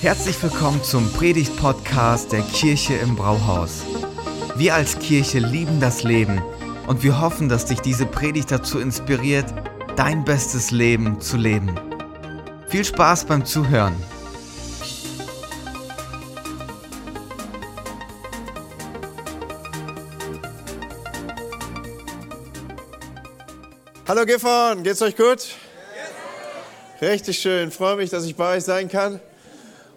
Herzlich willkommen zum Predigt-Podcast der Kirche im Brauhaus. Wir als Kirche lieben das Leben und wir hoffen, dass dich diese Predigt dazu inspiriert, dein bestes Leben zu leben. Viel Spaß beim Zuhören. Hallo Gifhorn, geht's euch gut? Richtig schön, freue mich, dass ich bei euch sein kann.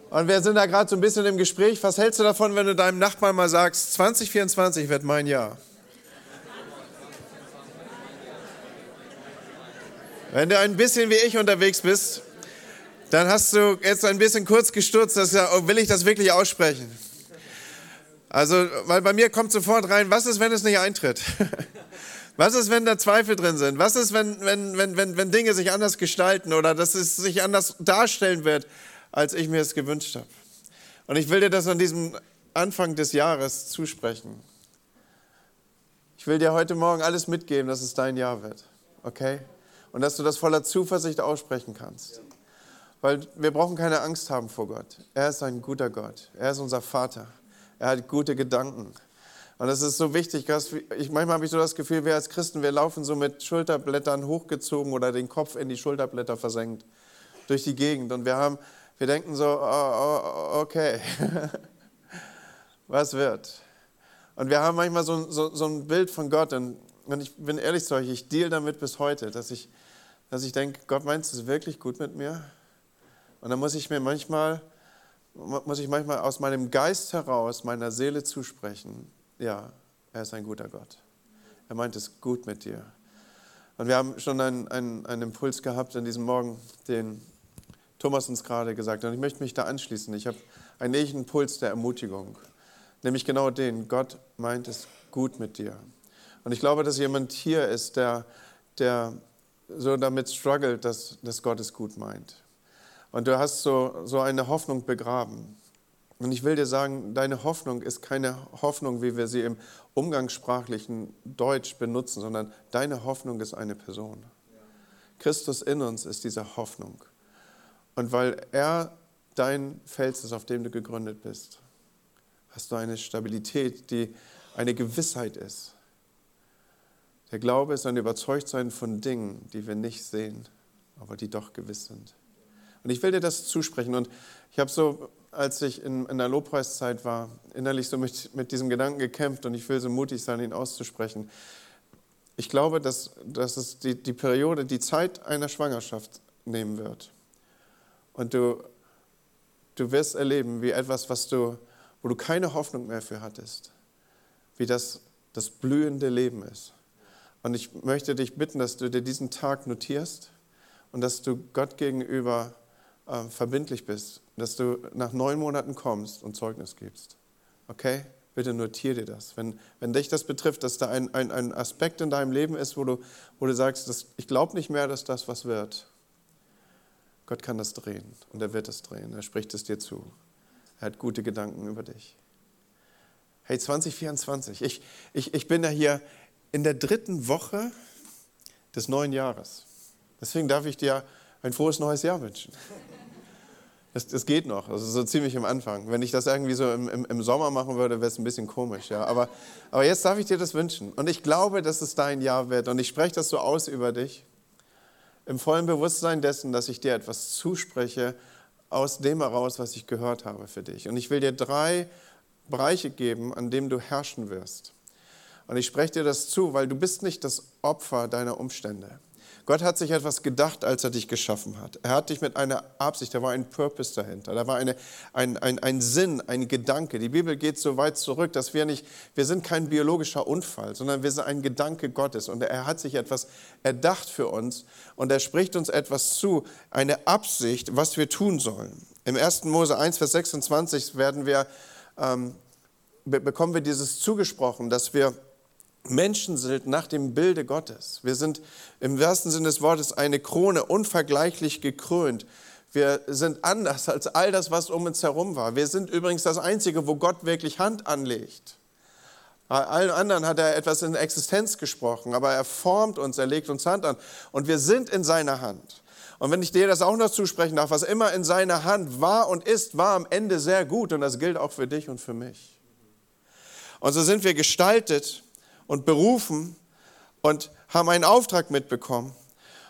Und wir sind da gerade so ein bisschen im Gespräch. Was hältst du davon, wenn du deinem Nachbarn mal sagst, 2024 wird mein Jahr? Wenn du ein bisschen wie ich unterwegs bist, dann hast du jetzt ein bisschen kurz gestürzt, dass ja, oh, will ich das wirklich aussprechen? Also, weil bei mir kommt sofort rein, was ist, wenn es nicht eintritt? Was ist, wenn da Zweifel drin sind? Was ist, wenn, wenn, wenn, wenn, wenn Dinge sich anders gestalten oder dass es sich anders darstellen wird, als ich mir es gewünscht habe? Und ich will dir das an diesem Anfang des Jahres zusprechen. Ich will dir heute Morgen alles mitgeben, dass es dein Jahr wird. Okay? Und dass du das voller Zuversicht aussprechen kannst. Weil wir brauchen keine Angst haben vor Gott. Er ist ein guter Gott. Er ist unser Vater. Er hat gute Gedanken. Und das ist so wichtig, ich, manchmal habe ich so das Gefühl, wir als Christen, wir laufen so mit Schulterblättern hochgezogen oder den Kopf in die Schulterblätter versenkt durch die Gegend. Und wir, haben, wir denken so, oh, oh, okay, was wird? Und wir haben manchmal so, so, so ein Bild von Gott. Und, und ich bin ehrlich zu euch, ich deal damit bis heute, dass ich, dass ich denke, Gott meint es wirklich gut mit mir? Und dann muss ich mir manchmal, muss ich manchmal aus meinem Geist heraus meiner Seele zusprechen ja, er ist ein guter Gott. Er meint es gut mit dir. Und wir haben schon einen, einen, einen Impuls gehabt an diesem Morgen, den Thomas uns gerade gesagt hat. Und ich möchte mich da anschließen. Ich habe einen ähnlichen Impuls der Ermutigung. Nämlich genau den, Gott meint es gut mit dir. Und ich glaube, dass jemand hier ist, der, der so damit struggelt, dass, dass Gott es gut meint. Und du hast so, so eine Hoffnung begraben. Und ich will dir sagen, deine Hoffnung ist keine Hoffnung, wie wir sie im umgangssprachlichen Deutsch benutzen, sondern deine Hoffnung ist eine Person. Christus in uns ist diese Hoffnung. Und weil er dein Fels ist, auf dem du gegründet bist, hast du eine Stabilität, die eine Gewissheit ist. Der Glaube ist ein Überzeugtsein von Dingen, die wir nicht sehen, aber die doch gewiss sind. Und ich will dir das zusprechen. Und ich habe so als ich in, in der Lobpreiszeit war, innerlich so mit, mit diesem Gedanken gekämpft und ich will so mutig sein, ihn auszusprechen. Ich glaube, dass, dass es die, die Periode, die Zeit einer Schwangerschaft nehmen wird. Und du, du wirst erleben, wie etwas, was du, wo du keine Hoffnung mehr für hattest, wie das das blühende Leben ist. Und ich möchte dich bitten, dass du dir diesen Tag notierst und dass du Gott gegenüber äh, verbindlich bist, dass du nach neun Monaten kommst und Zeugnis gibst. Okay? Bitte notiere dir das. Wenn, wenn dich das betrifft, dass da ein, ein, ein Aspekt in deinem Leben ist, wo du, wo du sagst, dass, ich glaube nicht mehr, dass das was wird. Gott kann das drehen und er wird es drehen. Er spricht es dir zu. Er hat gute Gedanken über dich. Hey, 2024. Ich, ich, ich bin ja hier in der dritten Woche des neuen Jahres. Deswegen darf ich dir ein frohes neues Jahr wünschen. Das, das geht noch, also so ziemlich am Anfang. Wenn ich das irgendwie so im, im, im Sommer machen würde, wäre es ein bisschen komisch. Ja? Aber, aber jetzt darf ich dir das wünschen. Und ich glaube, dass es dein Jahr wird. Und ich spreche das so aus über dich, im vollen Bewusstsein dessen, dass ich dir etwas zuspreche, aus dem heraus, was ich gehört habe für dich. Und ich will dir drei Bereiche geben, an denen du herrschen wirst. Und ich spreche dir das zu, weil du bist nicht das Opfer deiner Umstände. Gott hat sich etwas gedacht, als er dich geschaffen hat. Er hat dich mit einer Absicht, da war ein Purpose dahinter, da war eine, ein, ein, ein Sinn, ein Gedanke. Die Bibel geht so weit zurück, dass wir nicht, wir sind kein biologischer Unfall, sondern wir sind ein Gedanke Gottes. Und er hat sich etwas erdacht für uns und er spricht uns etwas zu, eine Absicht, was wir tun sollen. Im 1. Mose 1, Vers 26 werden wir, ähm, bekommen wir dieses zugesprochen, dass wir Menschen sind nach dem Bilde Gottes. Wir sind im wahrsten Sinne des Wortes eine Krone, unvergleichlich gekrönt. Wir sind anders als all das, was um uns herum war. Wir sind übrigens das Einzige, wo Gott wirklich Hand anlegt. Bei allen anderen hat er etwas in Existenz gesprochen, aber er formt uns, er legt uns Hand an. Und wir sind in seiner Hand. Und wenn ich dir das auch noch zusprechen darf, was immer in seiner Hand war und ist, war am Ende sehr gut. Und das gilt auch für dich und für mich. Und so sind wir gestaltet und berufen und haben einen Auftrag mitbekommen.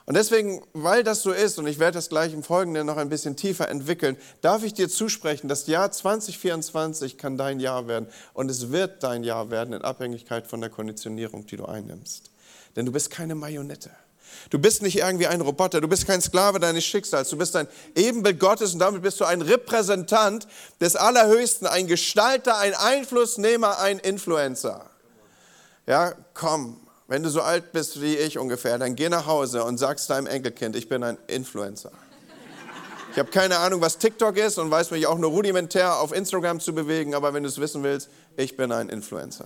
Und deswegen, weil das so ist, und ich werde das gleich im Folgenden noch ein bisschen tiefer entwickeln, darf ich dir zusprechen, das Jahr 2024 kann dein Jahr werden. Und es wird dein Jahr werden in Abhängigkeit von der Konditionierung, die du einnimmst. Denn du bist keine Marionette. Du bist nicht irgendwie ein Roboter, du bist kein Sklave deines Schicksals, du bist ein Ebenbild Gottes und damit bist du ein Repräsentant des Allerhöchsten, ein Gestalter, ein Einflussnehmer, ein Influencer. Ja, komm, wenn du so alt bist wie ich ungefähr, dann geh nach Hause und sagst deinem Enkelkind, ich bin ein Influencer. Ich habe keine Ahnung, was TikTok ist und weiß mich auch nur rudimentär auf Instagram zu bewegen, aber wenn du es wissen willst, ich bin ein Influencer.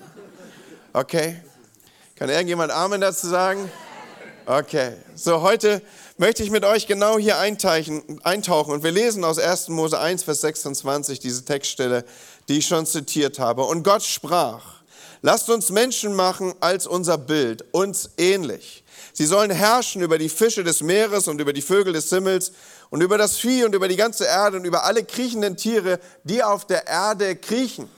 Okay? Kann irgendjemand Amen dazu sagen? Okay, so heute möchte ich mit euch genau hier eintauchen und wir lesen aus 1. Mose 1, Vers 26 diese Textstelle, die ich schon zitiert habe. Und Gott sprach, Lasst uns Menschen machen als unser Bild, uns ähnlich. Sie sollen herrschen über die Fische des Meeres und über die Vögel des Himmels und über das Vieh und über die ganze Erde und über alle kriechenden Tiere, die auf der Erde kriechen.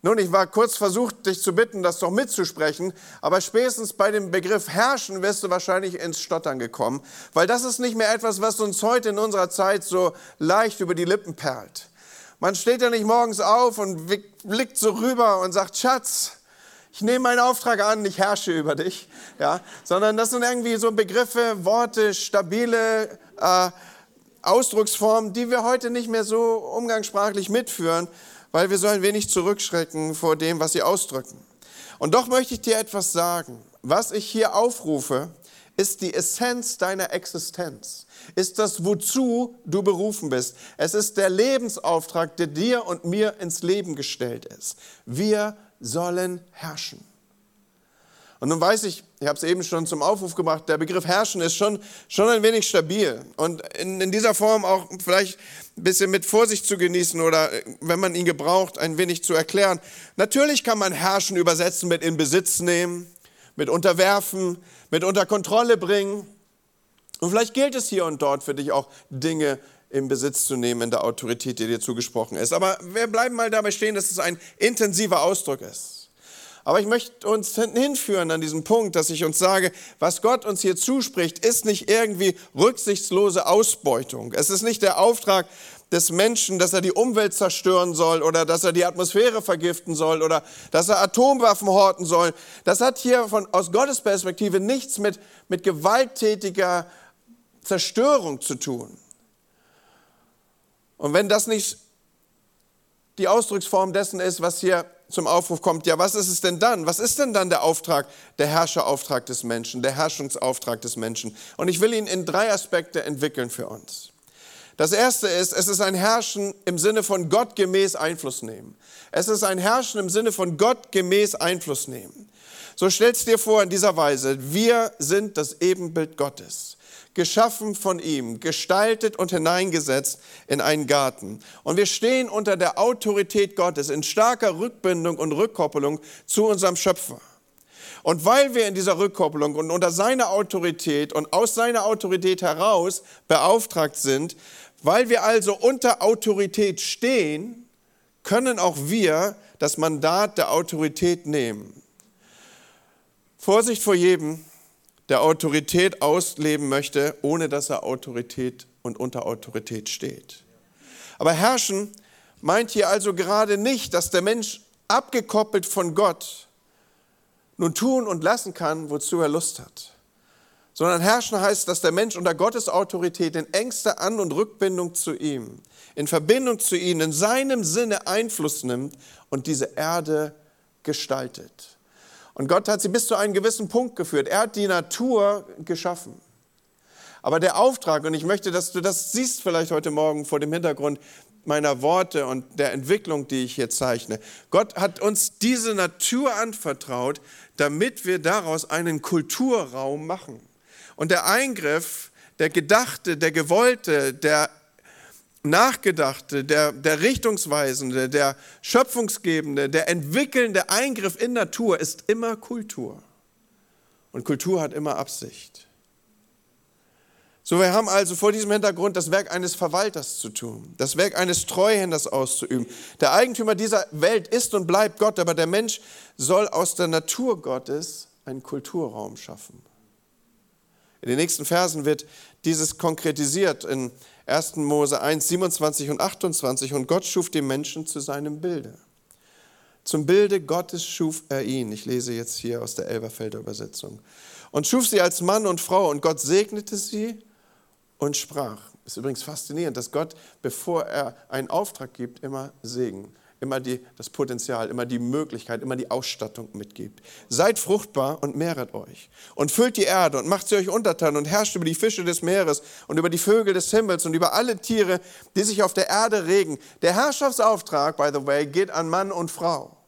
Nun, ich war kurz versucht, dich zu bitten, das doch mitzusprechen, aber spätestens bei dem Begriff herrschen wirst du wahrscheinlich ins Stottern gekommen, weil das ist nicht mehr etwas, was uns heute in unserer Zeit so leicht über die Lippen perlt. Man steht ja nicht morgens auf und blickt so rüber und sagt, Schatz, ich nehme meinen Auftrag an, ich herrsche über dich, ja, sondern das sind irgendwie so Begriffe, Worte, stabile äh, Ausdrucksformen, die wir heute nicht mehr so umgangssprachlich mitführen, weil wir so ein wenig zurückschrecken vor dem, was sie ausdrücken. Und doch möchte ich dir etwas sagen. Was ich hier aufrufe, ist die Essenz deiner Existenz ist das, wozu du berufen bist. Es ist der Lebensauftrag, der dir und mir ins Leben gestellt ist. Wir sollen herrschen. Und nun weiß ich, ich habe es eben schon zum Aufruf gemacht, der Begriff herrschen ist schon, schon ein wenig stabil und in, in dieser Form auch vielleicht ein bisschen mit Vorsicht zu genießen oder wenn man ihn gebraucht, ein wenig zu erklären. Natürlich kann man herrschen übersetzen mit in Besitz nehmen, mit unterwerfen, mit unter Kontrolle bringen. Und vielleicht gilt es hier und dort für dich auch Dinge in Besitz zu nehmen in der Autorität, die dir zugesprochen ist. Aber wir bleiben mal dabei stehen, dass es ein intensiver Ausdruck ist. Aber ich möchte uns hinführen an diesen Punkt, dass ich uns sage, was Gott uns hier zuspricht, ist nicht irgendwie rücksichtslose Ausbeutung. Es ist nicht der Auftrag des Menschen, dass er die Umwelt zerstören soll oder dass er die Atmosphäre vergiften soll oder dass er Atomwaffen horten soll. Das hat hier von, aus Gottes Perspektive nichts mit, mit gewalttätiger Zerstörung zu tun. Und wenn das nicht die Ausdrucksform dessen ist, was hier zum Aufruf kommt, ja, was ist es denn dann? Was ist denn dann der Auftrag, der Herrscherauftrag des Menschen, der Herrschungsauftrag des Menschen? Und ich will ihn in drei Aspekte entwickeln für uns. Das erste ist, es ist ein Herrschen im Sinne von gottgemäß Einfluss nehmen. Es ist ein Herrschen im Sinne von gottgemäß Einfluss nehmen. So stellst dir vor in dieser Weise, wir sind das Ebenbild Gottes geschaffen von ihm, gestaltet und hineingesetzt in einen Garten. Und wir stehen unter der Autorität Gottes in starker Rückbindung und Rückkoppelung zu unserem Schöpfer. Und weil wir in dieser Rückkoppelung und unter seiner Autorität und aus seiner Autorität heraus beauftragt sind, weil wir also unter Autorität stehen, können auch wir das Mandat der Autorität nehmen. Vorsicht vor jedem, der Autorität ausleben möchte, ohne dass er Autorität und unter Autorität steht. Aber herrschen meint hier also gerade nicht, dass der Mensch abgekoppelt von Gott nun tun und lassen kann, wozu er Lust hat. Sondern herrschen heißt, dass der Mensch unter Gottes Autorität in engster An- und Rückbindung zu ihm, in Verbindung zu ihm, in seinem Sinne Einfluss nimmt und diese Erde gestaltet. Und Gott hat sie bis zu einem gewissen Punkt geführt. Er hat die Natur geschaffen. Aber der Auftrag, und ich möchte, dass du das siehst vielleicht heute Morgen vor dem Hintergrund meiner Worte und der Entwicklung, die ich hier zeichne. Gott hat uns diese Natur anvertraut, damit wir daraus einen Kulturraum machen. Und der Eingriff, der gedachte, der gewollte, der Nachgedachte, der, der Richtungsweisende, der Schöpfungsgebende, der entwickelnde Eingriff in Natur ist immer Kultur. Und Kultur hat immer Absicht. So, wir haben also vor diesem Hintergrund das Werk eines Verwalters zu tun, das Werk eines Treuhänders auszuüben. Der Eigentümer dieser Welt ist und bleibt Gott, aber der Mensch soll aus der Natur Gottes einen Kulturraum schaffen. In den nächsten Versen wird dieses konkretisiert in 1. Mose 1, 27 und 28. Und Gott schuf den Menschen zu seinem Bilde. Zum Bilde Gottes schuf er ihn. Ich lese jetzt hier aus der Elberfelder Übersetzung. Und schuf sie als Mann und Frau. Und Gott segnete sie und sprach. Ist übrigens faszinierend, dass Gott, bevor er einen Auftrag gibt, immer Segen, immer die, das Potenzial, immer die Möglichkeit, immer die Ausstattung mitgibt. Seid fruchtbar und mehret euch und füllt die Erde und macht sie euch untertan und herrscht über die Fische des Meeres und über die Vögel des Himmels und über alle Tiere, die sich auf der Erde regen. Der Herrschaftsauftrag, by the way, geht an Mann und Frau.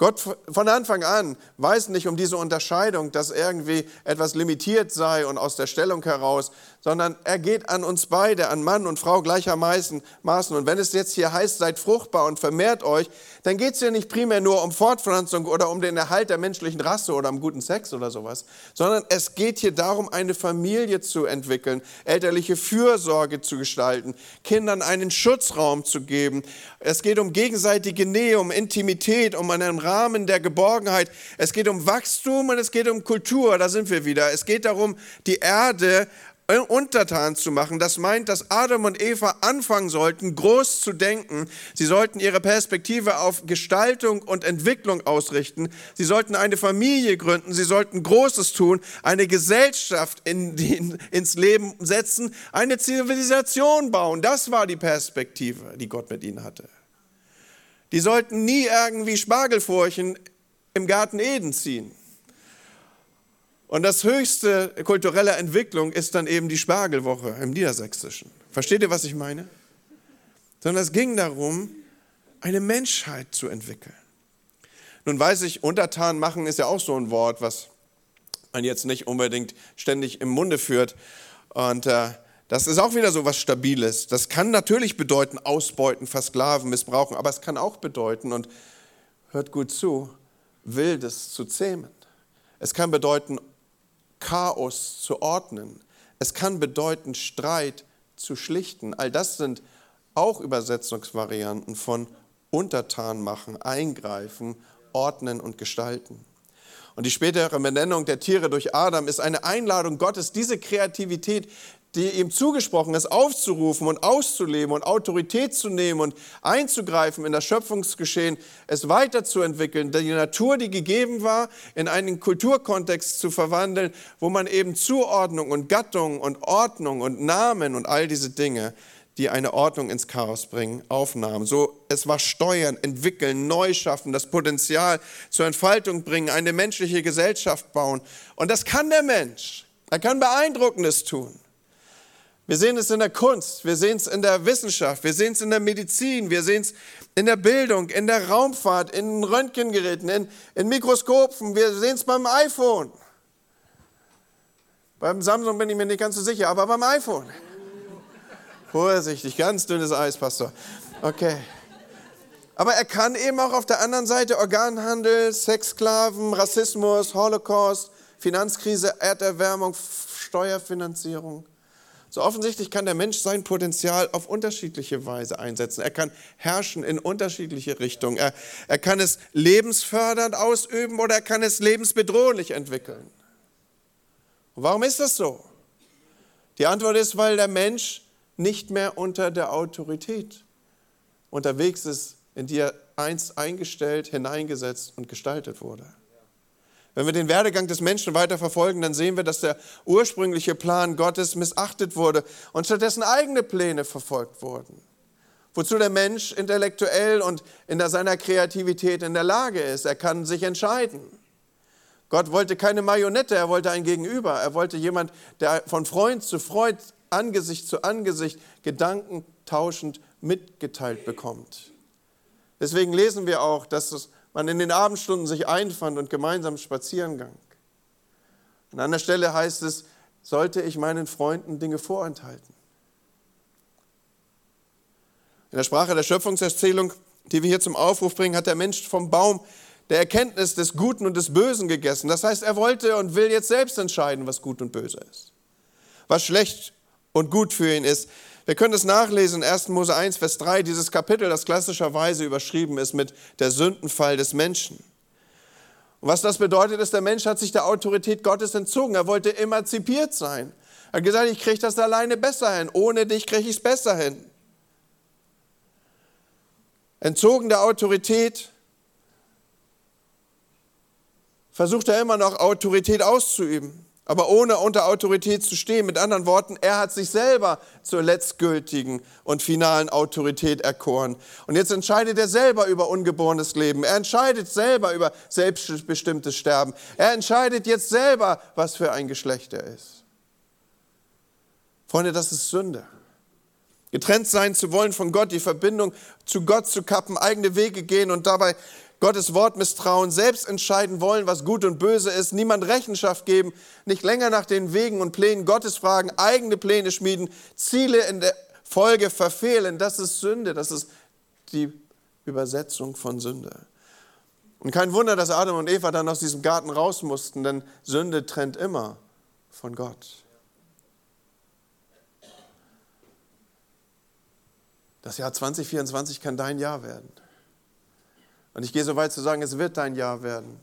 Gott von Anfang an weiß nicht um diese Unterscheidung, dass irgendwie etwas limitiert sei und aus der Stellung heraus, sondern er geht an uns beide, an Mann und Frau gleichermaßen. Und wenn es jetzt hier heißt, seid fruchtbar und vermehrt euch, dann geht es ja nicht primär nur um Fortpflanzung oder um den Erhalt der menschlichen Rasse oder um guten Sex oder sowas, sondern es geht hier darum, eine Familie zu entwickeln, elterliche Fürsorge zu gestalten, Kindern einen Schutzraum zu geben. Es geht um gegenseitige Nähe, um Intimität, um einen Rahmen der Geborgenheit. Es geht um Wachstum und es geht um Kultur, da sind wir wieder. Es geht darum, die Erde untertan zu machen. Das meint, dass Adam und Eva anfangen sollten, groß zu denken. Sie sollten ihre Perspektive auf Gestaltung und Entwicklung ausrichten. Sie sollten eine Familie gründen. Sie sollten Großes tun, eine Gesellschaft in, in, ins Leben setzen, eine Zivilisation bauen. Das war die Perspektive, die Gott mit ihnen hatte. Die sollten nie irgendwie Spargelfurchen im Garten Eden ziehen. Und das höchste kulturelle Entwicklung ist dann eben die Spargelwoche im Niedersächsischen. Versteht ihr, was ich meine? Sondern es ging darum, eine Menschheit zu entwickeln. Nun weiß ich, untertan machen ist ja auch so ein Wort, was man jetzt nicht unbedingt ständig im Munde führt. Und äh, das ist auch wieder so was Stabiles. Das kann natürlich bedeuten, ausbeuten, versklaven, missbrauchen, aber es kann auch bedeuten, und hört gut zu, Wildes zu zähmen. Es kann bedeuten, Chaos zu ordnen. Es kann bedeuten, Streit zu schlichten. All das sind auch Übersetzungsvarianten von untertan machen, eingreifen, ordnen und gestalten. Und die spätere Benennung der Tiere durch Adam ist eine Einladung Gottes, diese Kreativität, die ihm zugesprochen ist, aufzurufen und auszuleben und Autorität zu nehmen und einzugreifen in das Schöpfungsgeschehen, es weiterzuentwickeln, die Natur, die gegeben war, in einen Kulturkontext zu verwandeln, wo man eben Zuordnung und Gattung und Ordnung und Namen und all diese Dinge, die eine Ordnung ins Chaos bringen, aufnahm. So, es war Steuern, entwickeln, neu schaffen, das Potenzial zur Entfaltung bringen, eine menschliche Gesellschaft bauen. Und das kann der Mensch. Er kann Beeindruckendes tun. Wir sehen es in der Kunst, wir sehen es in der Wissenschaft, wir sehen es in der Medizin, wir sehen es in der Bildung, in der Raumfahrt, in Röntgengeräten, in, in Mikroskopen, wir sehen es beim iPhone. Beim Samsung bin ich mir nicht ganz so sicher, aber beim iPhone. Vorsichtig, ganz dünnes Eis, Pastor. Okay. Aber er kann eben auch auf der anderen Seite Organhandel, Sexsklaven, Rassismus, Holocaust, Finanzkrise, Erderwärmung, Steuerfinanzierung. So offensichtlich kann der Mensch sein Potenzial auf unterschiedliche Weise einsetzen. Er kann herrschen in unterschiedliche Richtungen. Er, er kann es lebensfördernd ausüben oder er kann es lebensbedrohlich entwickeln. Und warum ist das so? Die Antwort ist, weil der Mensch nicht mehr unter der Autorität unterwegs ist, in die er einst eingestellt, hineingesetzt und gestaltet wurde. Wenn wir den Werdegang des Menschen weiter verfolgen, dann sehen wir, dass der ursprüngliche Plan Gottes missachtet wurde und stattdessen eigene Pläne verfolgt wurden. Wozu der Mensch intellektuell und in seiner Kreativität in der Lage ist. Er kann sich entscheiden. Gott wollte keine Marionette, er wollte ein Gegenüber. Er wollte jemand, der von Freund zu Freund, Angesicht zu Angesicht, Gedanken tauschend mitgeteilt bekommt. Deswegen lesen wir auch, dass es man in den Abendstunden sich einfand und gemeinsam spazieren ging. An einer Stelle heißt es, sollte ich meinen Freunden Dinge vorenthalten. In der Sprache der Schöpfungserzählung, die wir hier zum Aufruf bringen, hat der Mensch vom Baum der Erkenntnis des Guten und des Bösen gegessen. Das heißt, er wollte und will jetzt selbst entscheiden, was gut und böse ist. was schlecht und gut für ihn ist. Wir können es nachlesen in 1. Mose 1, Vers 3, dieses Kapitel, das klassischerweise überschrieben ist mit der Sündenfall des Menschen. Und was das bedeutet, ist, der Mensch hat sich der Autorität Gottes entzogen. Er wollte emanzipiert sein. Er hat gesagt, ich kriege das alleine besser hin. Ohne dich kriege ich es besser hin. Entzogen der Autorität, versucht er immer noch Autorität auszuüben aber ohne unter Autorität zu stehen. Mit anderen Worten, er hat sich selber zur letztgültigen und finalen Autorität erkoren. Und jetzt entscheidet er selber über ungeborenes Leben. Er entscheidet selber über selbstbestimmtes Sterben. Er entscheidet jetzt selber, was für ein Geschlecht er ist. Freunde, das ist Sünde. Getrennt sein zu wollen von Gott, die Verbindung zu Gott zu kappen, eigene Wege gehen und dabei Gottes Wort misstrauen, selbst entscheiden wollen, was gut und böse ist, niemand Rechenschaft geben, nicht länger nach den Wegen und Plänen Gottes fragen, eigene Pläne schmieden, Ziele in der Folge verfehlen. Das ist Sünde, das ist die Übersetzung von Sünde. Und kein Wunder, dass Adam und Eva dann aus diesem Garten raus mussten, denn Sünde trennt immer von Gott. Das Jahr 2024 kann dein Jahr werden. Und ich gehe so weit zu sagen, es wird dein Jahr werden,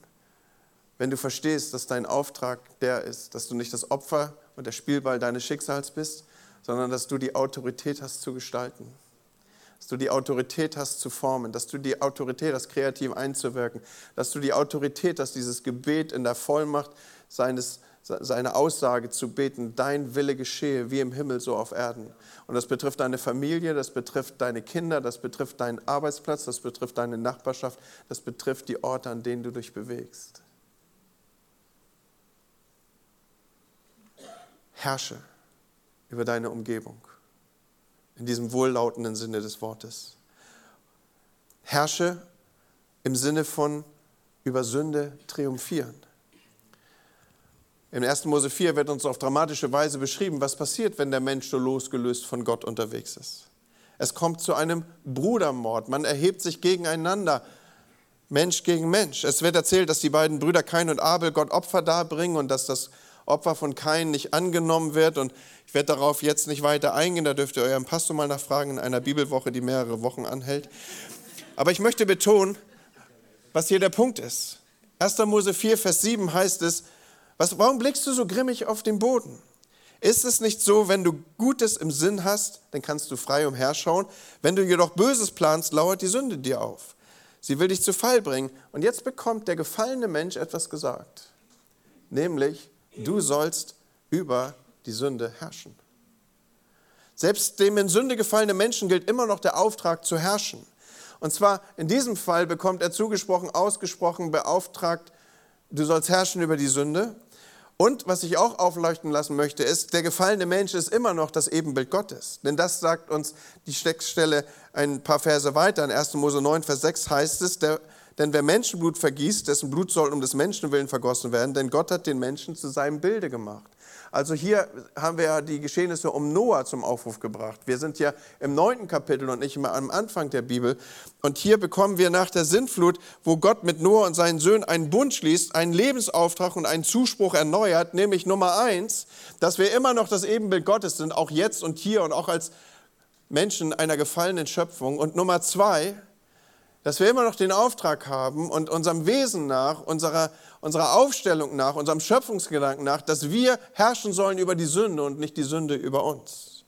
wenn du verstehst, dass dein Auftrag der ist, dass du nicht das Opfer und der Spielball deines Schicksals bist, sondern dass du die Autorität hast zu gestalten. Dass du die Autorität hast zu formen, dass du die Autorität hast, kreativ einzuwirken, dass du die Autorität hast, dieses Gebet in der Vollmacht seines seine Aussage zu beten, dein Wille geschehe wie im Himmel so auf Erden. Und das betrifft deine Familie, das betrifft deine Kinder, das betrifft deinen Arbeitsplatz, das betrifft deine Nachbarschaft, das betrifft die Orte, an denen du dich bewegst. Herrsche über deine Umgebung in diesem wohllautenden Sinne des Wortes. Herrsche im Sinne von über Sünde triumphieren. In 1. Mose 4 wird uns auf dramatische Weise beschrieben, was passiert, wenn der Mensch so losgelöst von Gott unterwegs ist. Es kommt zu einem Brudermord. Man erhebt sich gegeneinander, Mensch gegen Mensch. Es wird erzählt, dass die beiden Brüder Kain und Abel Gott Opfer darbringen und dass das Opfer von Kain nicht angenommen wird. Und ich werde darauf jetzt nicht weiter eingehen. Da dürft ihr euren Pastor mal nachfragen in einer Bibelwoche, die mehrere Wochen anhält. Aber ich möchte betonen, was hier der Punkt ist. 1. Mose 4, Vers 7 heißt es, was, warum blickst du so grimmig auf den Boden? Ist es nicht so, wenn du Gutes im Sinn hast, dann kannst du frei umherschauen. Wenn du jedoch Böses planst, lauert die Sünde dir auf. Sie will dich zu Fall bringen. Und jetzt bekommt der gefallene Mensch etwas gesagt. Nämlich, du sollst über die Sünde herrschen. Selbst dem in Sünde gefallenen Menschen gilt immer noch der Auftrag zu herrschen. Und zwar in diesem Fall bekommt er zugesprochen, ausgesprochen, beauftragt, du sollst herrschen über die Sünde. Und was ich auch aufleuchten lassen möchte, ist, der gefallene Mensch ist immer noch das Ebenbild Gottes. Denn das sagt uns die Steckstelle ein paar Verse weiter. In 1. Mose 9, Vers 6 heißt es, der, denn wer Menschenblut vergießt, dessen Blut soll um des Menschen willen vergossen werden, denn Gott hat den Menschen zu seinem Bilde gemacht. Also hier haben wir ja die Geschehnisse um Noah zum Aufruf gebracht. Wir sind ja im neunten Kapitel und nicht immer am Anfang der Bibel. Und hier bekommen wir nach der Sintflut, wo Gott mit Noah und seinen Söhnen einen Bund schließt, einen Lebensauftrag und einen Zuspruch erneuert, nämlich Nummer eins, dass wir immer noch das Ebenbild Gottes sind, auch jetzt und hier und auch als Menschen einer gefallenen Schöpfung. Und Nummer zwei, dass wir immer noch den Auftrag haben und unserem Wesen nach, unserer, unserer Aufstellung nach, unserem Schöpfungsgedanken nach, dass wir herrschen sollen über die Sünde und nicht die Sünde über uns.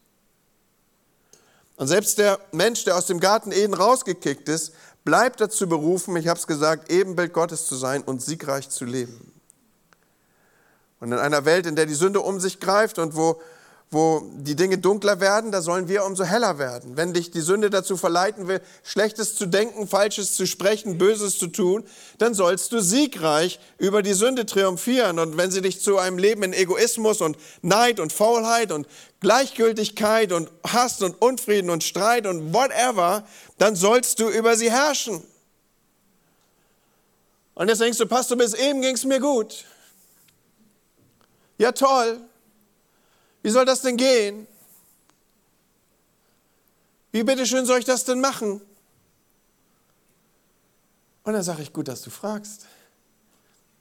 Und selbst der Mensch, der aus dem Garten Eden rausgekickt ist, bleibt dazu berufen, ich habe es gesagt, Ebenbild Gottes zu sein und siegreich zu leben. Und in einer Welt, in der die Sünde um sich greift und wo wo die Dinge dunkler werden, da sollen wir umso heller werden. Wenn dich die Sünde dazu verleiten will, Schlechtes zu denken, Falsches zu sprechen, Böses zu tun, dann sollst du siegreich über die Sünde triumphieren. Und wenn sie dich zu einem Leben in Egoismus und Neid und Faulheit und Gleichgültigkeit und Hass und Unfrieden und Streit und whatever, dann sollst du über sie herrschen. Und jetzt denkst du, Pastor, bis eben ging es mir gut. Ja, toll. Wie soll das denn gehen? Wie bitteschön soll ich das denn machen? Und dann sage ich, gut, dass du fragst.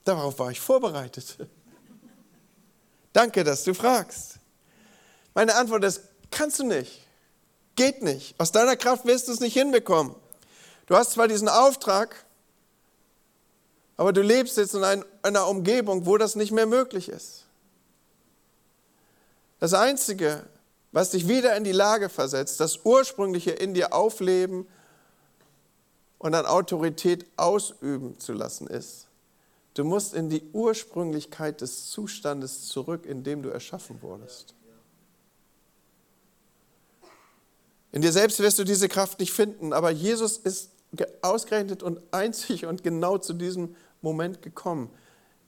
Darauf war ich vorbereitet. Danke, dass du fragst. Meine Antwort ist, kannst du nicht. Geht nicht. Aus deiner Kraft wirst du es nicht hinbekommen. Du hast zwar diesen Auftrag, aber du lebst jetzt in einer Umgebung, wo das nicht mehr möglich ist. Das Einzige, was dich wieder in die Lage versetzt, das Ursprüngliche in dir aufleben und an Autorität ausüben zu lassen, ist, du musst in die Ursprünglichkeit des Zustandes zurück, in dem du erschaffen wurdest. In dir selbst wirst du diese Kraft nicht finden, aber Jesus ist ausgerechnet und einzig und genau zu diesem Moment gekommen,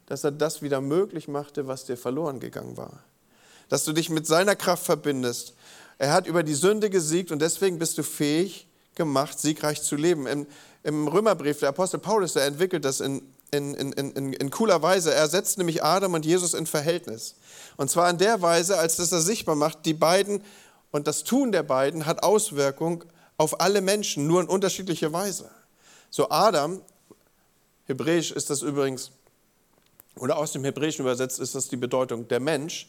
dass er das wieder möglich machte, was dir verloren gegangen war. Dass du dich mit seiner Kraft verbindest. Er hat über die Sünde gesiegt und deswegen bist du fähig gemacht, siegreich zu leben. Im, im Römerbrief, der Apostel Paulus, der entwickelt das in, in, in, in, in cooler Weise. Er setzt nämlich Adam und Jesus in Verhältnis. Und zwar in der Weise, als dass er sichtbar macht, die beiden und das Tun der beiden hat Auswirkung auf alle Menschen, nur in unterschiedlicher Weise. So Adam, hebräisch ist das übrigens, oder aus dem Hebräischen übersetzt ist das die Bedeutung der Mensch.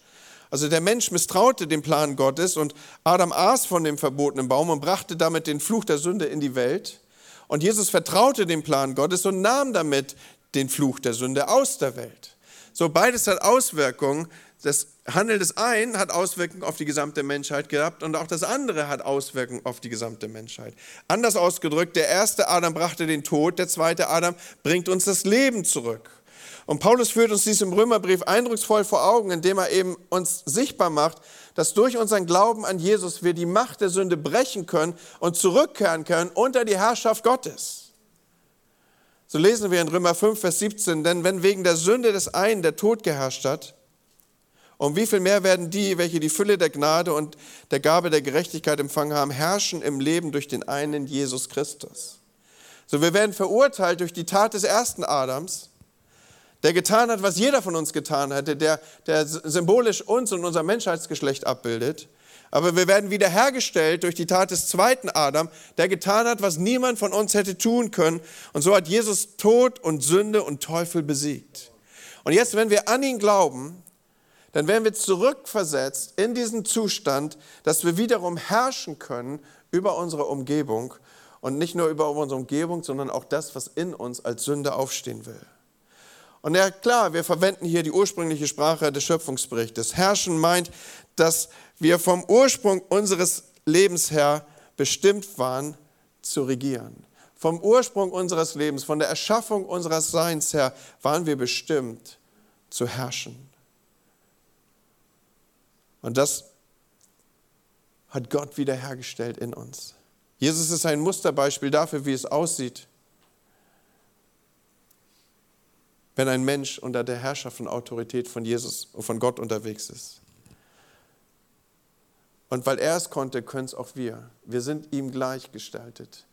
Also der Mensch misstraute dem Plan Gottes und Adam aß von dem verbotenen Baum und brachte damit den Fluch der Sünde in die Welt. Und Jesus vertraute dem Plan Gottes und nahm damit den Fluch der Sünde aus der Welt. So beides hat Auswirkungen das Handeln des einen hat Auswirkungen auf die gesamte Menschheit gehabt und auch das andere hat Auswirkungen auf die gesamte Menschheit. Anders ausgedrückt, der erste Adam brachte den Tod, der zweite Adam bringt uns das Leben zurück. Und Paulus führt uns dies im Römerbrief eindrucksvoll vor Augen, indem er eben uns sichtbar macht, dass durch unseren Glauben an Jesus wir die Macht der Sünde brechen können und zurückkehren können unter die Herrschaft Gottes. So lesen wir in Römer 5, Vers 17, denn wenn wegen der Sünde des einen der Tod geherrscht hat, um wie viel mehr werden die, welche die Fülle der Gnade und der Gabe der Gerechtigkeit empfangen haben, herrschen im Leben durch den einen Jesus Christus. So, wir werden verurteilt durch die Tat des ersten Adams, der getan hat, was jeder von uns getan hätte, der, der symbolisch uns und unser Menschheitsgeschlecht abbildet. Aber wir werden wiederhergestellt durch die Tat des zweiten Adam, der getan hat, was niemand von uns hätte tun können. Und so hat Jesus Tod und Sünde und Teufel besiegt. Und jetzt, wenn wir an ihn glauben, dann werden wir zurückversetzt in diesen Zustand, dass wir wiederum herrschen können über unsere Umgebung und nicht nur über unsere Umgebung, sondern auch das, was in uns als Sünde aufstehen will. Und ja klar, wir verwenden hier die ursprüngliche Sprache des Schöpfungsberichtes. Herrschen meint, dass wir vom Ursprung unseres Lebens her bestimmt waren zu regieren. Vom Ursprung unseres Lebens, von der Erschaffung unseres Seins her waren wir bestimmt zu herrschen. Und das hat Gott wiederhergestellt in uns. Jesus ist ein Musterbeispiel dafür, wie es aussieht, wenn ein Mensch unter der Herrschaft und Autorität von Jesus und von Gott unterwegs ist. Und weil er es konnte, können es auch wir. Wir sind ihm gleichgestaltet.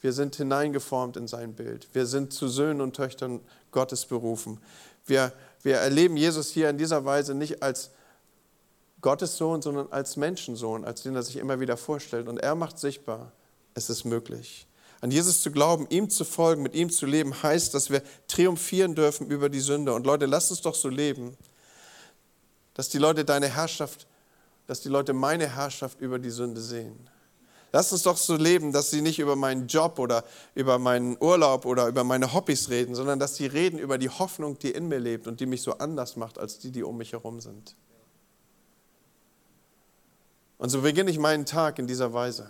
Wir sind hineingeformt in sein Bild. Wir sind zu Söhnen und Töchtern Gottes berufen. Wir, wir erleben Jesus hier in dieser Weise nicht als Gottes Sohn, sondern als Menschensohn, als den er sich immer wieder vorstellt. Und er macht sichtbar, es ist möglich. An Jesus zu glauben, ihm zu folgen, mit ihm zu leben, heißt, dass wir triumphieren dürfen über die Sünde. Und Leute, lasst uns doch so leben, dass die Leute deine Herrschaft, dass die Leute meine Herrschaft über die Sünde sehen. Lasst uns doch so leben, dass sie nicht über meinen Job oder über meinen Urlaub oder über meine Hobbys reden, sondern dass sie reden über die Hoffnung, die in mir lebt und die mich so anders macht als die, die um mich herum sind. Und so beginne ich meinen Tag in dieser Weise.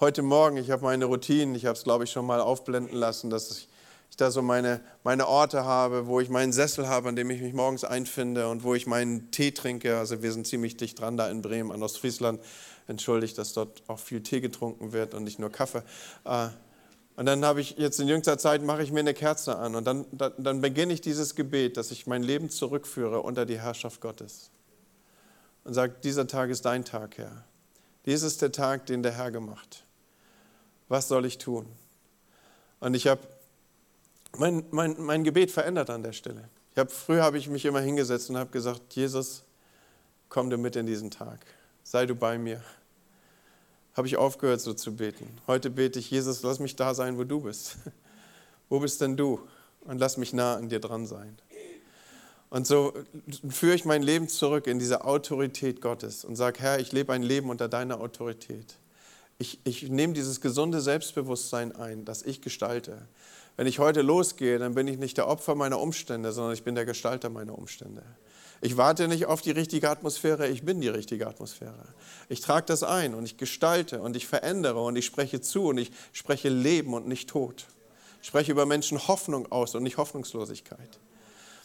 Heute Morgen, ich habe meine Routinen, ich habe es, glaube ich, schon mal aufblenden lassen, dass ich, ich da so meine, meine Orte habe, wo ich meinen Sessel habe, an dem ich mich morgens einfinde und wo ich meinen Tee trinke. Also wir sind ziemlich dicht dran da in Bremen, an Ostfriesland. Entschuldigt, dass dort auch viel Tee getrunken wird und nicht nur Kaffee. Äh, und dann habe ich jetzt in jüngster Zeit mache ich mir eine Kerze an und dann, dann, dann beginne ich dieses Gebet, dass ich mein Leben zurückführe unter die Herrschaft Gottes und sagt, dieser Tag ist dein Tag, Herr. Dies ist der Tag, den der Herr gemacht. Was soll ich tun? Und ich habe mein, mein, mein Gebet verändert an der Stelle. Ich hab, früher habe ich mich immer hingesetzt und habe gesagt, Jesus, komm du mit in diesen Tag. Sei du bei mir. Habe ich aufgehört, so zu beten. Heute bete ich, Jesus, lass mich da sein, wo du bist. wo bist denn du? Und lass mich nah an dir dran sein. Und so führe ich mein Leben zurück in diese Autorität Gottes und sage, Herr, ich lebe ein Leben unter deiner Autorität. Ich, ich nehme dieses gesunde Selbstbewusstsein ein, das ich gestalte. Wenn ich heute losgehe, dann bin ich nicht der Opfer meiner Umstände, sondern ich bin der Gestalter meiner Umstände. Ich warte nicht auf die richtige Atmosphäre, ich bin die richtige Atmosphäre. Ich trage das ein und ich gestalte und ich verändere und ich spreche zu und ich spreche Leben und nicht Tod. Ich spreche über Menschen Hoffnung aus und nicht Hoffnungslosigkeit.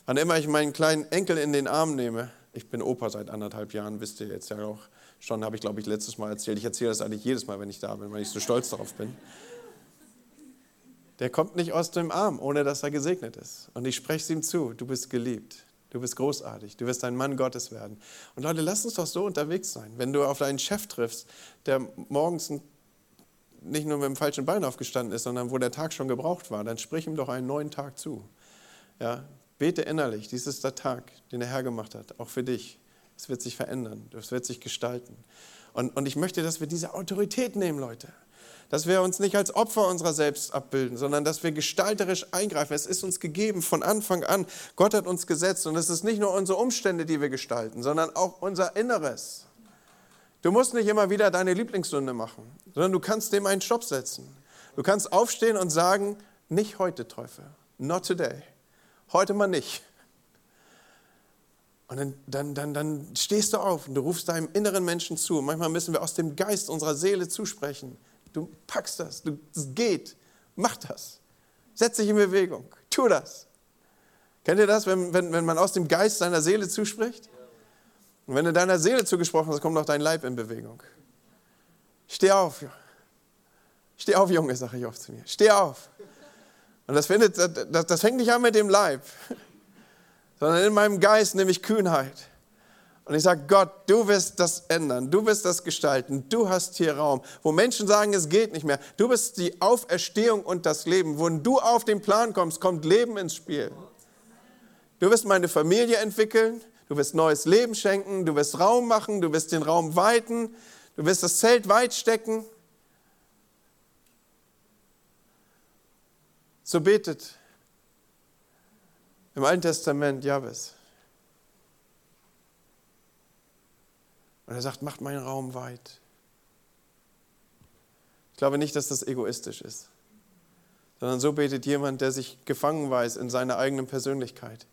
Wann immer ich meinen kleinen Enkel in den Arm nehme, ich bin Opa seit anderthalb Jahren, wisst ihr jetzt ja auch schon, habe ich glaube ich letztes Mal erzählt. Ich erzähle das eigentlich jedes Mal, wenn ich da bin, weil ich so stolz darauf bin. Der kommt nicht aus dem Arm, ohne dass er gesegnet ist. Und ich spreche es ihm zu, du bist geliebt. Du bist großartig. Du wirst ein Mann Gottes werden. Und Leute, lass uns doch so unterwegs sein. Wenn du auf deinen Chef triffst, der morgens nicht nur mit dem falschen Bein aufgestanden ist, sondern wo der Tag schon gebraucht war, dann sprich ihm doch einen neuen Tag zu. Ja, bete innerlich. Dies ist der Tag, den der Herr gemacht hat, auch für dich. Es wird sich verändern. Es wird sich gestalten. Und, und ich möchte, dass wir diese Autorität nehmen, Leute dass wir uns nicht als Opfer unserer selbst abbilden, sondern dass wir gestalterisch eingreifen. Es ist uns gegeben von Anfang an. Gott hat uns gesetzt und es ist nicht nur unsere Umstände, die wir gestalten, sondern auch unser Inneres. Du musst nicht immer wieder deine Lieblingssünde machen, sondern du kannst dem einen Stopp setzen. Du kannst aufstehen und sagen, nicht heute, Teufel, not today. Heute mal nicht. Und dann, dann, dann, dann stehst du auf und du rufst deinem inneren Menschen zu. Manchmal müssen wir aus dem Geist unserer Seele zusprechen. Du packst das, es geht, mach das. Setz dich in Bewegung, tu das. Kennt ihr das, wenn, wenn, wenn man aus dem Geist seiner Seele zuspricht? Und wenn du deiner Seele zugesprochen hast, kommt auch dein Leib in Bewegung. Steh auf. Steh auf, Junge, sage ich oft zu mir. Steh auf. Und das, findet, das, das fängt nicht an mit dem Leib, sondern in meinem Geist nämlich Kühnheit. Und ich sage, Gott, du wirst das ändern, du wirst das gestalten, du hast hier Raum, wo Menschen sagen, es geht nicht mehr. Du bist die Auferstehung und das Leben. Wenn du auf den Plan kommst, kommt Leben ins Spiel. Du wirst meine Familie entwickeln, du wirst neues Leben schenken, du wirst Raum machen, du wirst den Raum weiten, du wirst das Zelt weit stecken. So betet im Alten Testament Jahwes. Und er sagt, macht meinen Raum weit. Ich glaube nicht, dass das egoistisch ist, sondern so betet jemand, der sich gefangen weiß in seiner eigenen Persönlichkeit.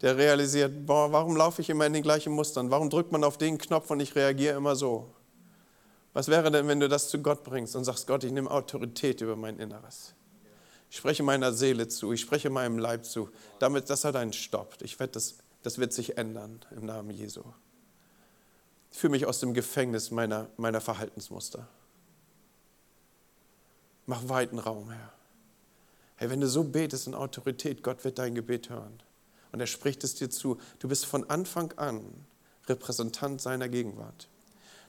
Der realisiert, boah, warum laufe ich immer in den gleichen Mustern? Warum drückt man auf den Knopf und ich reagiere immer so? Was wäre denn, wenn du das zu Gott bringst und sagst, Gott, ich nehme Autorität über mein Inneres. Ich spreche meiner Seele zu, ich spreche meinem Leib zu. Damit, das hat einen Stopp. Ich werde das, das wird sich ändern im Namen Jesu. Führe mich aus dem Gefängnis meiner, meiner Verhaltensmuster. Mach weiten Raum, Herr. Hey, wenn du so betest in Autorität, Gott wird dein Gebet hören. Und er spricht es dir zu. Du bist von Anfang an Repräsentant seiner Gegenwart.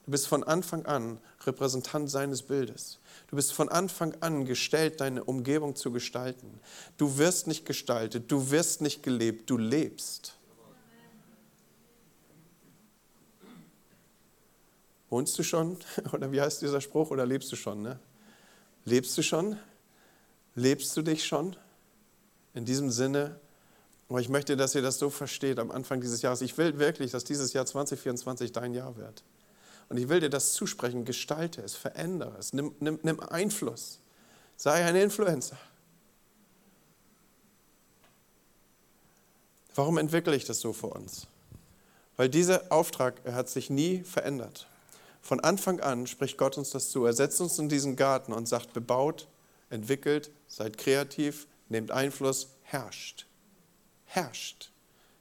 Du bist von Anfang an Repräsentant seines Bildes. Du bist von Anfang an gestellt, deine Umgebung zu gestalten. Du wirst nicht gestaltet, du wirst nicht gelebt, du lebst. Wohnst du schon? Oder wie heißt dieser Spruch? Oder lebst du schon? Ne? Lebst du schon? Lebst du dich schon? In diesem Sinne, ich möchte, dass ihr das so versteht am Anfang dieses Jahres. Ich will wirklich, dass dieses Jahr 2024 dein Jahr wird. Und ich will dir das zusprechen. Gestalte es, verändere es, nimm, nimm, nimm Einfluss. Sei ein Influencer. Warum entwickle ich das so für uns? Weil dieser Auftrag er hat sich nie verändert. Von Anfang an spricht Gott uns das zu. Er setzt uns in diesen Garten und sagt, bebaut, entwickelt, seid kreativ, nehmt Einfluss, herrscht. Herrscht.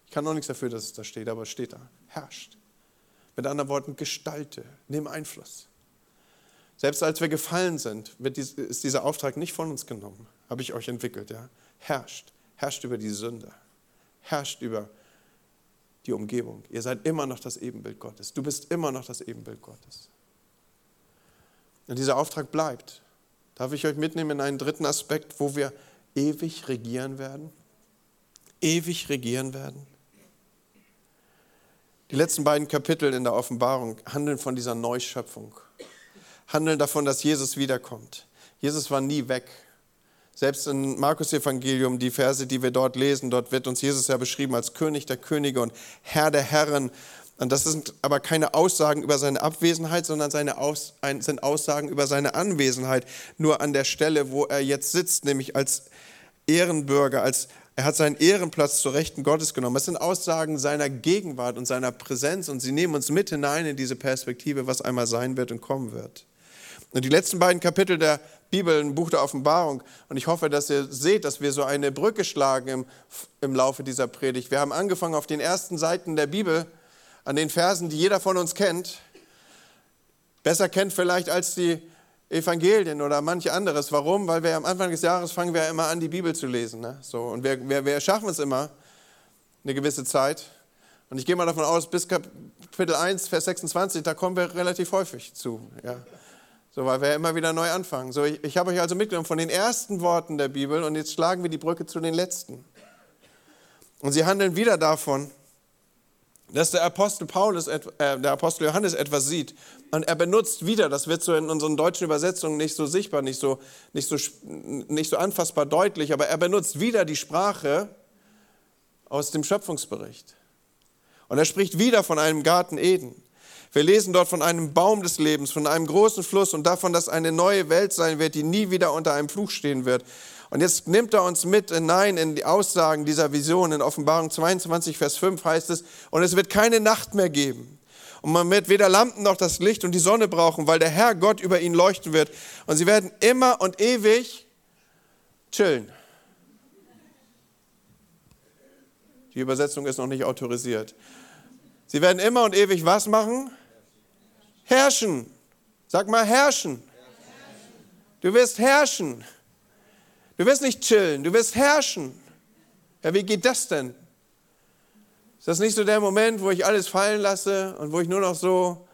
Ich kann noch nichts dafür, dass es da steht, aber es steht da. Herrscht. Mit anderen Worten, gestalte, nimm Einfluss. Selbst als wir gefallen sind, ist dieser Auftrag nicht von uns genommen. Habe ich euch entwickelt. Ja? Herrscht. Herrscht über die Sünde. Herrscht über die Umgebung. Ihr seid immer noch das Ebenbild Gottes. Du bist immer noch das Ebenbild Gottes. Und dieser Auftrag bleibt. Darf ich euch mitnehmen in einen dritten Aspekt, wo wir ewig regieren werden? Ewig regieren werden? Die letzten beiden Kapitel in der Offenbarung handeln von dieser Neuschöpfung, handeln davon, dass Jesus wiederkommt. Jesus war nie weg, Selbst im Markus-Evangelium, die Verse, die wir dort lesen, dort wird uns Jesus ja beschrieben als König der Könige und Herr der Herren. Und das sind aber keine Aussagen über seine Abwesenheit, sondern seine Aus, sind Aussagen über seine Anwesenheit. Nur an der Stelle, wo er jetzt sitzt, nämlich als Ehrenbürger, als er hat seinen Ehrenplatz zur Rechten Gottes genommen. Es sind Aussagen seiner Gegenwart und seiner Präsenz und sie nehmen uns mit hinein in diese Perspektive, was einmal sein wird und kommen wird. Und die letzten beiden Kapitel der Bibel, ein Buch der Offenbarung. Und ich hoffe, dass ihr seht, dass wir so eine Brücke schlagen im, im Laufe dieser Predigt. Wir haben angefangen auf den ersten Seiten der Bibel an den Versen, die jeder von uns kennt, besser kennt vielleicht als die Evangelien oder manche anderes. Warum? Weil wir am Anfang des Jahres fangen wir immer an, die Bibel zu lesen. Ne? So, und wir, wir, wir schaffen es immer, eine gewisse Zeit. Und ich gehe mal davon aus, bis Kapitel 1, Vers 26, da kommen wir relativ häufig zu. Ja? So, weil wir immer wieder neu anfangen. So, ich, ich habe euch also mitgenommen von den ersten Worten der Bibel und jetzt schlagen wir die Brücke zu den letzten. Und sie handeln wieder davon, dass der Apostel Paulus, äh, der Apostel Johannes etwas sieht und er benutzt wieder, das wird so in unseren deutschen Übersetzungen nicht so sichtbar, nicht so, nicht so, nicht so anfassbar deutlich, aber er benutzt wieder die Sprache aus dem Schöpfungsbericht. Und er spricht wieder von einem Garten Eden. Wir lesen dort von einem Baum des Lebens, von einem großen Fluss und davon, dass eine neue Welt sein wird, die nie wieder unter einem Fluch stehen wird. Und jetzt nimmt er uns mit hinein in die Aussagen dieser Vision. In Offenbarung 22, Vers 5 heißt es, und es wird keine Nacht mehr geben. Und man wird weder Lampen noch das Licht und die Sonne brauchen, weil der Herr Gott über ihnen leuchten wird. Und sie werden immer und ewig chillen. Die Übersetzung ist noch nicht autorisiert. Sie werden immer und ewig was machen? Herrschen. Sag mal herrschen. Du wirst herrschen. Du wirst nicht chillen, du wirst herrschen. Ja, wie geht das denn? Ist das nicht so der Moment, wo ich alles fallen lasse und wo ich nur noch so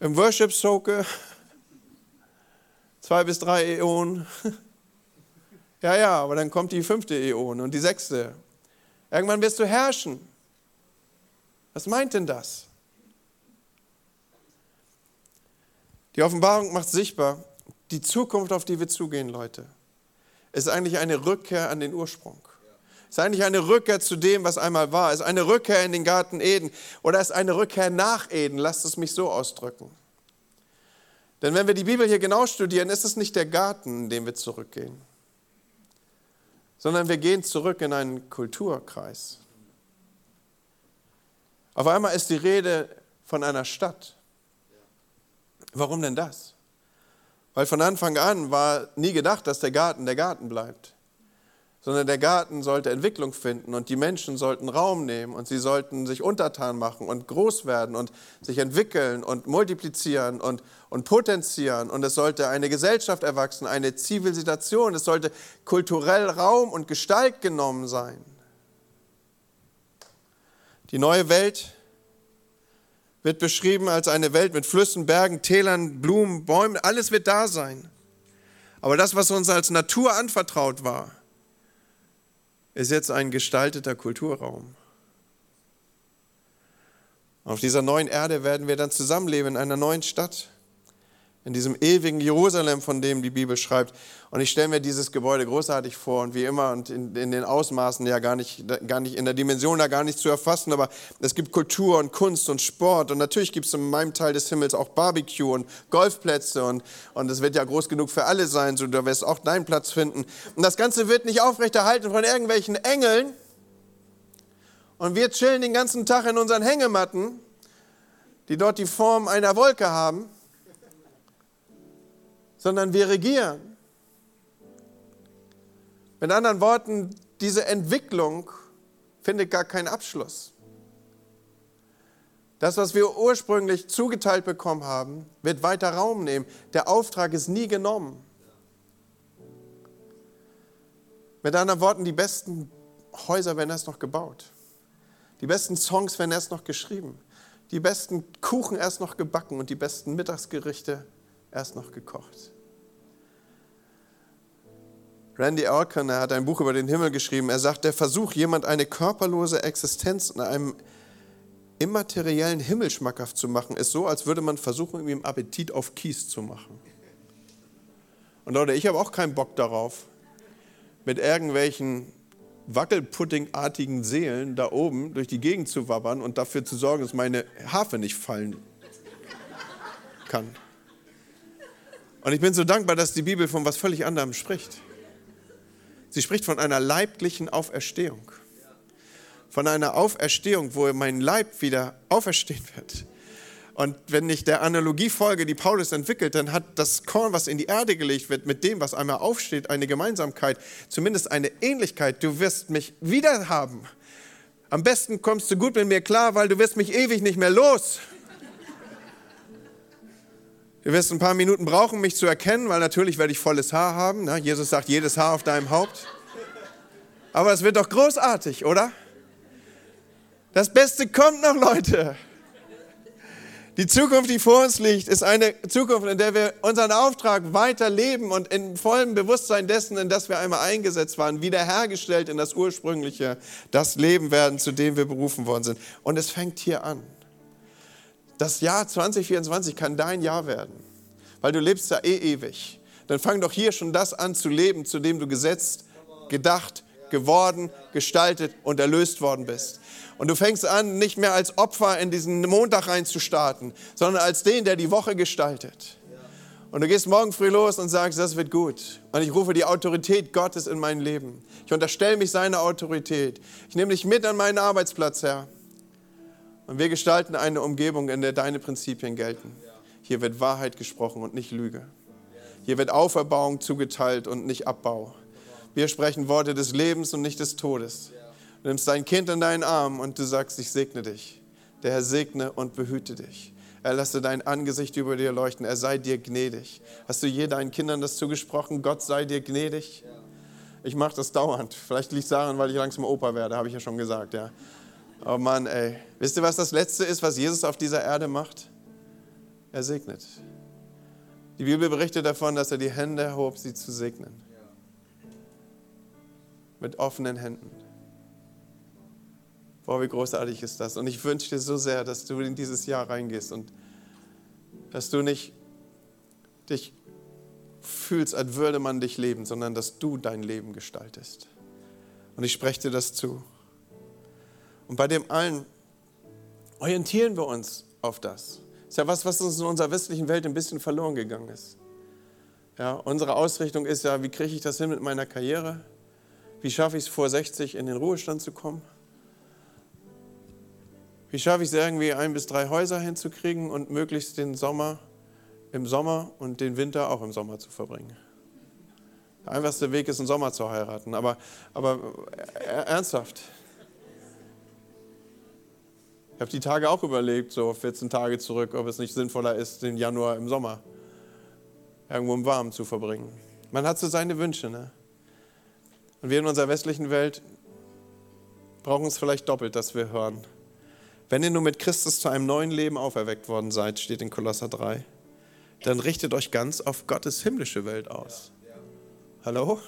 im Worship soke? Zwei bis drei Äonen. Ja, ja, aber dann kommt die fünfte Äon und die sechste. Irgendwann wirst du herrschen. Was meint denn das? Die Offenbarung macht sichtbar, die Zukunft, auf die wir zugehen, Leute, ist eigentlich eine Rückkehr an den Ursprung. Ist eigentlich eine Rückkehr zu dem, was einmal war. Ist eine Rückkehr in den Garten Eden oder ist eine Rückkehr nach Eden. Lasst es mich so ausdrücken. Denn wenn wir die Bibel hier genau studieren, ist es nicht der Garten, in den wir zurückgehen, sondern wir gehen zurück in einen Kulturkreis. Auf einmal ist die Rede von einer Stadt. Warum denn das? Weil von Anfang an war nie gedacht, dass der Garten der Garten bleibt, sondern der Garten sollte Entwicklung finden und die Menschen sollten Raum nehmen und sie sollten sich untertan machen und groß werden und sich entwickeln und multiplizieren und, und potenzieren und es sollte eine Gesellschaft erwachsen, eine Zivilisation, es sollte kulturell Raum und Gestalt genommen sein. Die neue Welt wird beschrieben als eine Welt mit Flüssen, Bergen, Tälern, Blumen, Bäumen, alles wird da sein. Aber das, was uns als Natur anvertraut war, ist jetzt ein gestalteter Kulturraum. Auf dieser neuen Erde werden wir dann zusammenleben in einer neuen Stadt in diesem ewigen Jerusalem, von dem die Bibel schreibt. Und ich stelle mir dieses Gebäude großartig vor und wie immer und in, in, den Ausmaßen ja gar nicht, gar nicht, in der Dimension da gar nicht zu erfassen, aber es gibt Kultur und Kunst und Sport und natürlich gibt es in meinem Teil des Himmels auch Barbecue und Golfplätze und, und es wird ja groß genug für alle sein, so du wirst auch deinen Platz finden. Und das Ganze wird nicht aufrechterhalten von irgendwelchen Engeln und wir chillen den ganzen Tag in unseren Hängematten, die dort die Form einer Wolke haben sondern wir regieren. Mit anderen Worten, diese Entwicklung findet gar keinen Abschluss. Das, was wir ursprünglich zugeteilt bekommen haben, wird weiter Raum nehmen. Der Auftrag ist nie genommen. Mit anderen Worten, die besten Häuser werden erst noch gebaut. Die besten Songs werden erst noch geschrieben. Die besten Kuchen erst noch gebacken und die besten Mittagsgerichte erst noch gekocht. Randy Alcorn, er hat ein Buch über den Himmel geschrieben. Er sagt, der Versuch, jemand eine körperlose Existenz in einem immateriellen Himmel schmackhaft zu machen, ist so, als würde man versuchen, ihm Appetit auf Kies zu machen. Und Leute, ich habe auch keinen Bock darauf, mit irgendwelchen wackelpuddingartigen Seelen da oben durch die Gegend zu wabbern und dafür zu sorgen, dass meine Harfe nicht fallen kann. Und ich bin so dankbar, dass die Bibel von was völlig anderem spricht. Sie spricht von einer leiblichen Auferstehung. Von einer Auferstehung, wo mein Leib wieder auferstehen wird. Und wenn ich der Analogie folge, die Paulus entwickelt, dann hat das Korn, was in die Erde gelegt wird, mit dem, was einmal aufsteht, eine Gemeinsamkeit, zumindest eine Ähnlichkeit. Du wirst mich wieder haben. Am besten kommst du gut mit mir klar, weil du wirst mich ewig nicht mehr los. Du wirst ein paar Minuten brauchen, mich zu erkennen, weil natürlich werde ich volles Haar haben. Na, Jesus sagt, jedes Haar auf deinem Haupt. Aber es wird doch großartig, oder? Das Beste kommt noch, Leute. Die Zukunft, die vor uns liegt, ist eine Zukunft, in der wir unseren Auftrag weiterleben und in vollem Bewusstsein dessen, in das wir einmal eingesetzt waren, wiederhergestellt in das ursprüngliche, das Leben werden, zu dem wir berufen worden sind. Und es fängt hier an. Das Jahr 2024 kann dein Jahr werden, weil du lebst ja eh ewig. Dann fang doch hier schon das an zu leben, zu dem du gesetzt, gedacht, geworden, gestaltet und erlöst worden bist. Und du fängst an, nicht mehr als Opfer in diesen Montag reinzustarten, sondern als den, der die Woche gestaltet. Und du gehst morgen früh los und sagst, das wird gut. Und ich rufe die Autorität Gottes in mein Leben. Ich unterstelle mich seiner Autorität. Ich nehme dich mit an meinen Arbeitsplatz, Herr. Und wir gestalten eine Umgebung, in der deine Prinzipien gelten. Hier wird Wahrheit gesprochen und nicht Lüge. Hier wird Auferbauung zugeteilt und nicht Abbau. Wir sprechen Worte des Lebens und nicht des Todes. Du nimmst dein Kind in deinen Arm und du sagst, ich segne dich. Der Herr segne und behüte dich. Er lasse dein Angesicht über dir leuchten. Er sei dir gnädig. Hast du je deinen Kindern das zugesprochen? Gott sei dir gnädig? Ich mache das dauernd. Vielleicht liegt es daran, weil ich langsam Opa werde, habe ich ja schon gesagt. Ja. Oh Mann, ey. Wisst ihr, was das Letzte ist, was Jesus auf dieser Erde macht? Er segnet. Die Bibel berichtet davon, dass er die Hände erhob, sie zu segnen. Mit offenen Händen. Boah, wie großartig ist das. Und ich wünsche dir so sehr, dass du in dieses Jahr reingehst und dass du nicht dich fühlst, als würde man dich leben, sondern dass du dein Leben gestaltest. Und ich spreche dir das zu. Und bei dem allen orientieren wir uns auf das. Das ist ja was, was uns in unserer westlichen Welt ein bisschen verloren gegangen ist. Ja, unsere Ausrichtung ist ja, wie kriege ich das hin mit meiner Karriere? Wie schaffe ich es vor 60 in den Ruhestand zu kommen? Wie schaffe ich es irgendwie, ein bis drei Häuser hinzukriegen und möglichst den Sommer im Sommer und den Winter auch im Sommer zu verbringen? Der einfachste Weg ist, im Sommer zu heiraten, aber, aber äh, ernsthaft. Ich habe die Tage auch überlegt, so 14 Tage zurück, ob es nicht sinnvoller ist, den Januar im Sommer irgendwo im Warmen zu verbringen. Man hat so seine Wünsche. Ne? Und wir in unserer westlichen Welt brauchen es vielleicht doppelt, dass wir hören. Wenn ihr nun mit Christus zu einem neuen Leben auferweckt worden seid, steht in Kolosser 3, dann richtet euch ganz auf Gottes himmlische Welt aus. Hallo?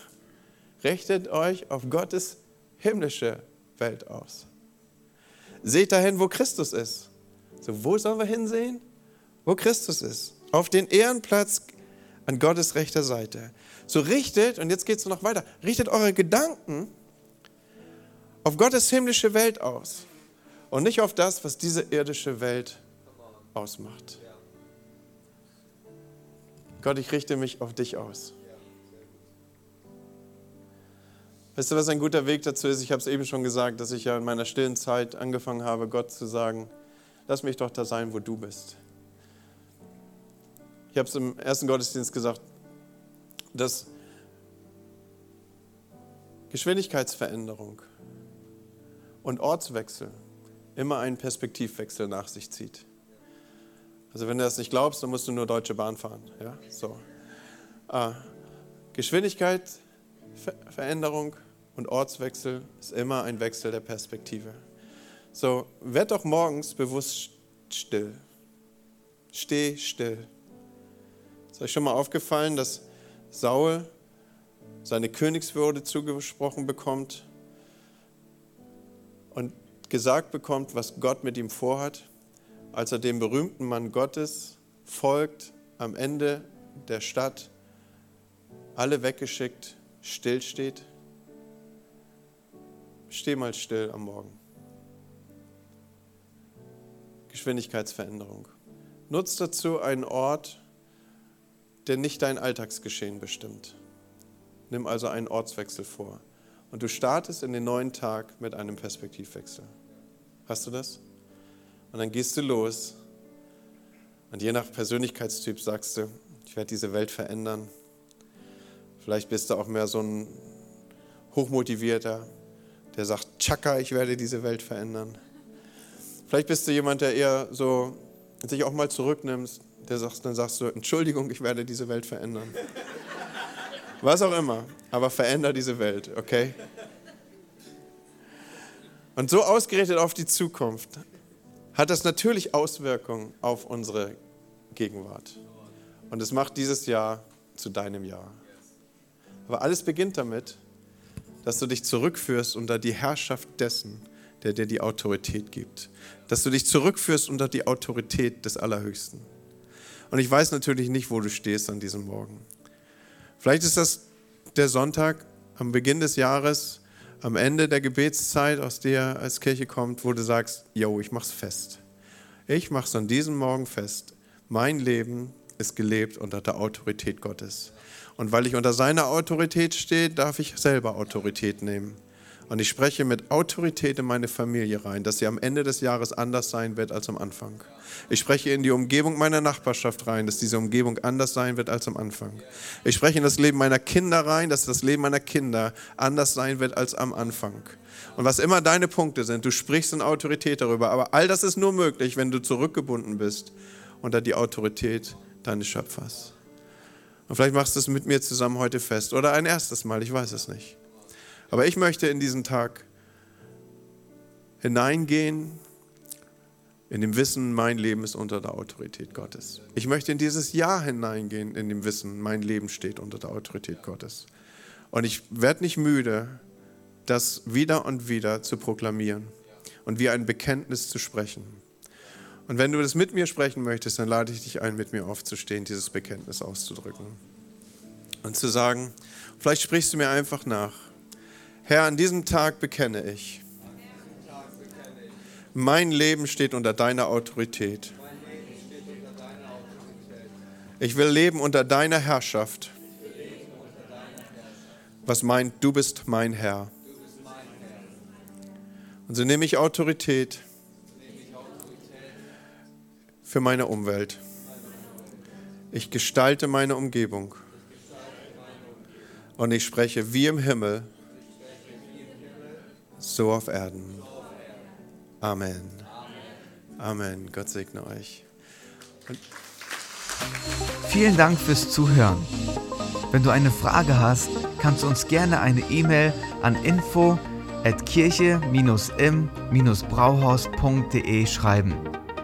Richtet euch auf Gottes himmlische Welt aus. Seht dahin, wo Christus ist. So, wo sollen wir hinsehen? Wo Christus ist. Auf den Ehrenplatz an Gottes rechter Seite. So richtet, und jetzt geht es noch weiter, richtet eure Gedanken auf Gottes himmlische Welt aus und nicht auf das, was diese irdische Welt ausmacht. Gott, ich richte mich auf dich aus. Weißt du, was ein guter Weg dazu ist? Ich habe es eben schon gesagt, dass ich ja in meiner stillen Zeit angefangen habe, Gott zu sagen, lass mich doch da sein, wo du bist. Ich habe es im ersten Gottesdienst gesagt, dass Geschwindigkeitsveränderung und Ortswechsel immer einen Perspektivwechsel nach sich zieht. Also wenn du das nicht glaubst, dann musst du nur Deutsche Bahn fahren. Ja? So. Ah. Geschwindigkeit, Veränderung und Ortswechsel ist immer ein Wechsel der Perspektive. So, werd doch morgens bewusst still. Steh still. Ist euch schon mal aufgefallen, dass Saul seine Königswürde zugesprochen bekommt und gesagt bekommt, was Gott mit ihm vorhat, als er dem berühmten Mann Gottes folgt am Ende der Stadt alle weggeschickt, still steht? Steh mal still am Morgen. Geschwindigkeitsveränderung. Nutz dazu einen Ort, der nicht dein Alltagsgeschehen bestimmt. Nimm also einen Ortswechsel vor. Und du startest in den neuen Tag mit einem Perspektivwechsel. Hast du das? Und dann gehst du los. Und je nach Persönlichkeitstyp sagst du, ich werde diese Welt verändern. Vielleicht bist du auch mehr so ein hochmotivierter, der sagt, Chaka, ich werde diese Welt verändern. Vielleicht bist du jemand, der eher so sich auch mal zurücknimmt, der sagt, dann sagst du, Entschuldigung, ich werde diese Welt verändern. Was auch immer, aber veränder diese Welt, okay? Und so ausgerichtet auf die Zukunft hat das natürlich Auswirkungen auf unsere Gegenwart. Und es macht dieses Jahr zu deinem Jahr. Aber alles beginnt damit, dass du dich zurückführst unter die Herrschaft dessen, der dir die Autorität gibt. Dass du dich zurückführst unter die Autorität des Allerhöchsten. Und ich weiß natürlich nicht, wo du stehst an diesem Morgen. Vielleicht ist das der Sonntag am Beginn des Jahres, am Ende der Gebetszeit, aus der als Kirche kommt, wo du sagst, yo, ich mach's fest. Ich mach's an diesem Morgen fest. Mein Leben ist gelebt unter der Autorität Gottes. Und weil ich unter seiner Autorität stehe, darf ich selber Autorität nehmen. Und ich spreche mit Autorität in meine Familie rein, dass sie am Ende des Jahres anders sein wird als am Anfang. Ich spreche in die Umgebung meiner Nachbarschaft rein, dass diese Umgebung anders sein wird als am Anfang. Ich spreche in das Leben meiner Kinder rein, dass das Leben meiner Kinder anders sein wird als am Anfang. Und was immer deine Punkte sind, du sprichst in Autorität darüber. Aber all das ist nur möglich, wenn du zurückgebunden bist unter die Autorität deines Schöpfers. Und vielleicht machst du es mit mir zusammen heute fest oder ein erstes Mal, ich weiß es nicht. Aber ich möchte in diesen Tag hineingehen in dem Wissen, mein Leben ist unter der Autorität Gottes. Ich möchte in dieses Jahr hineingehen, in dem Wissen, mein Leben steht unter der Autorität Gottes. Und ich werde nicht müde, das wieder und wieder zu proklamieren und wie ein Bekenntnis zu sprechen. Und wenn du das mit mir sprechen möchtest, dann lade ich dich ein, mit mir aufzustehen, dieses Bekenntnis auszudrücken. Und zu sagen, vielleicht sprichst du mir einfach nach. Herr, an diesem Tag bekenne ich, mein Leben steht unter deiner Autorität. Ich will leben unter deiner Herrschaft. Was meint, du bist mein Herr. Und so nehme ich Autorität für meine Umwelt. Ich gestalte meine Umgebung. Und ich spreche wie im Himmel, so auf Erden. Amen. Amen. Gott segne euch. Und Vielen Dank fürs Zuhören. Wenn du eine Frage hast, kannst du uns gerne eine E-Mail an info at kirche-im-brauhaus.de schreiben.